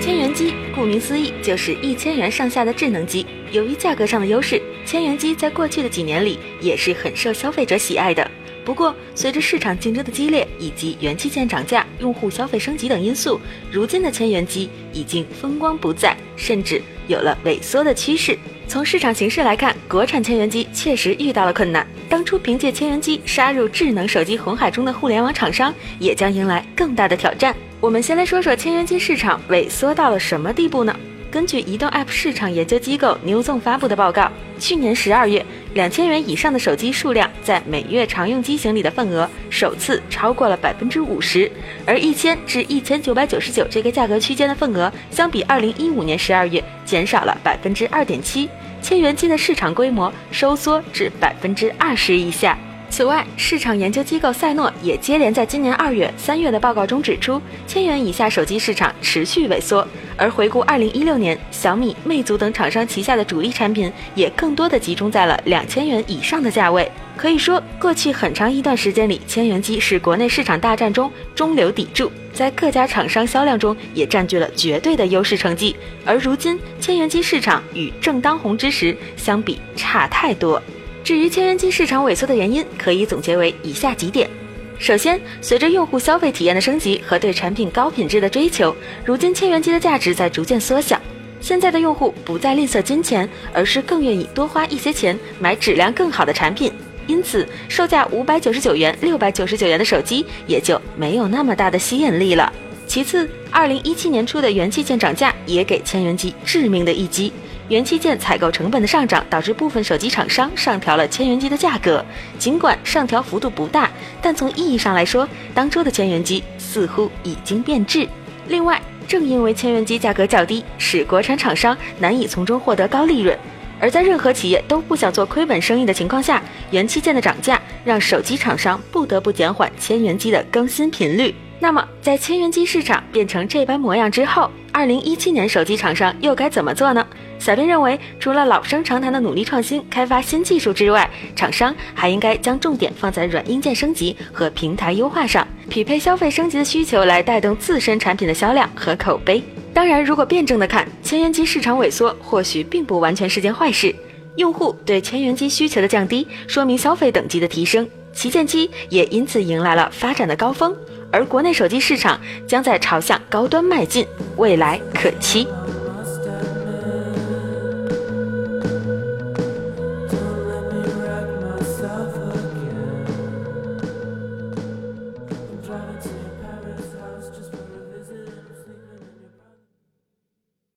千元机顾名思义就是一千元上下的智能机。由于价格上的优势，千元机在过去的几年里也是很受消费者喜爱的。不过，随着市场竞争的激烈以及元器件涨价、用户消费升级等因素，如今的千元机已经风光不再，甚至有了萎缩的趋势。从市场形势来看，国产千元机确实遇到了困难。当初凭借千元机杀入智能手机红海中的互联网厂商，也将迎来更大的挑战。我们先来说说千元机市场萎缩到了什么地步呢？根据移动 App 市场研究机构 Newzoo 发布的报告，去年十二月，两千元以上的手机数量在每月常用机型里的份额首次超过了百分之五十，而一千至一千九百九十九这个价格区间的份额，相比二零一五年十二月减少了百分之二点七，千元机的市场规模收缩至百分之二十以下。此外，市场研究机构赛诺也接连在今年二月、三月的报告中指出，千元以下手机市场持续萎缩。而回顾二零一六年，小米、魅族等厂商旗下的主力产品也更多的集中在了两千元以上的价位。可以说，过去很长一段时间里，千元机是国内市场大战中中流砥柱，在各家厂商销量中也占据了绝对的优势成绩。而如今，千元机市场与正当红之时相比差太多。至于千元机市场萎缩的原因，可以总结为以下几点：首先，随着用户消费体验的升级和对产品高品质的追求，如今千元机的价值在逐渐缩小。现在的用户不再吝啬金钱，而是更愿意多花一些钱买质量更好的产品，因此售价五百九十九元、六百九十九元的手机也就没有那么大的吸引力了。其次，二零一七年初的元器件涨价也给千元机致命的一击。元器件采购成本的上涨，导致部分手机厂商上调了千元机的价格。尽管上调幅度不大，但从意义上来说，当初的千元机似乎已经变质。另外，正因为千元机价格较低，使国产厂商难以从中获得高利润。而在任何企业都不想做亏本生意的情况下，元器件的涨价让手机厂商不得不减缓千元机的更新频率。那么，在千元机市场变成这般模样之后，二零一七年手机厂商又该怎么做呢？小编认为，除了老生常谈的努力创新、开发新技术之外，厂商还应该将重点放在软硬件升级和平台优化上，匹配消费升级的需求，来带动自身产品的销量和口碑。当然，如果辩证的看，千元机市场萎缩或许并不完全是件坏事。用户对千元机需求的降低，说明消费等级的提升，旗舰机也因此迎来了发展的高峰，而国内手机市场将在朝向高端迈进，未来可期。